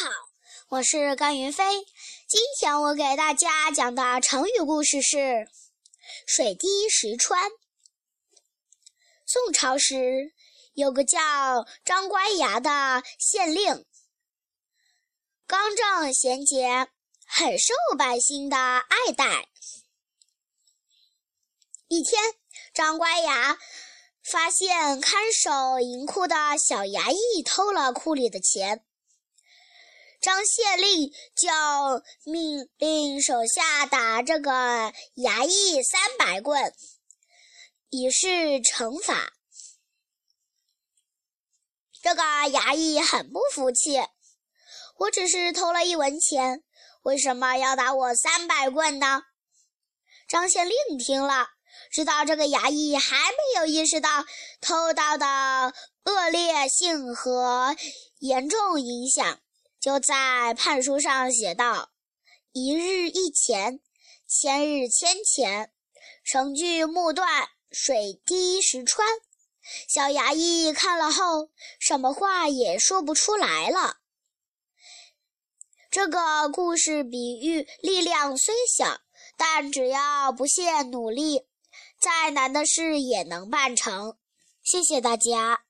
好，我是甘云飞。今天我给大家讲的成语故事是“水滴石穿”。宋朝时，有个叫张乖崖的县令，刚正贤洁，很受百姓的爱戴。一天，张乖崖发现看守银库的小衙役偷了库里的钱。张县令就命令手下打这个衙役三百棍，以示惩罚。这个衙役很不服气：“我只是偷了一文钱，为什么要打我三百棍呢？”张县令听了，知道这个衙役还没有意识到偷盗的恶劣性和严重影响。就在判书上写道：“一日一钱，千日千钱，绳锯木断，水滴石穿。”小衙役看了后，什么话也说不出来了。这个故事比喻力量虽小，但只要不懈努力，再难的事也能办成。谢谢大家。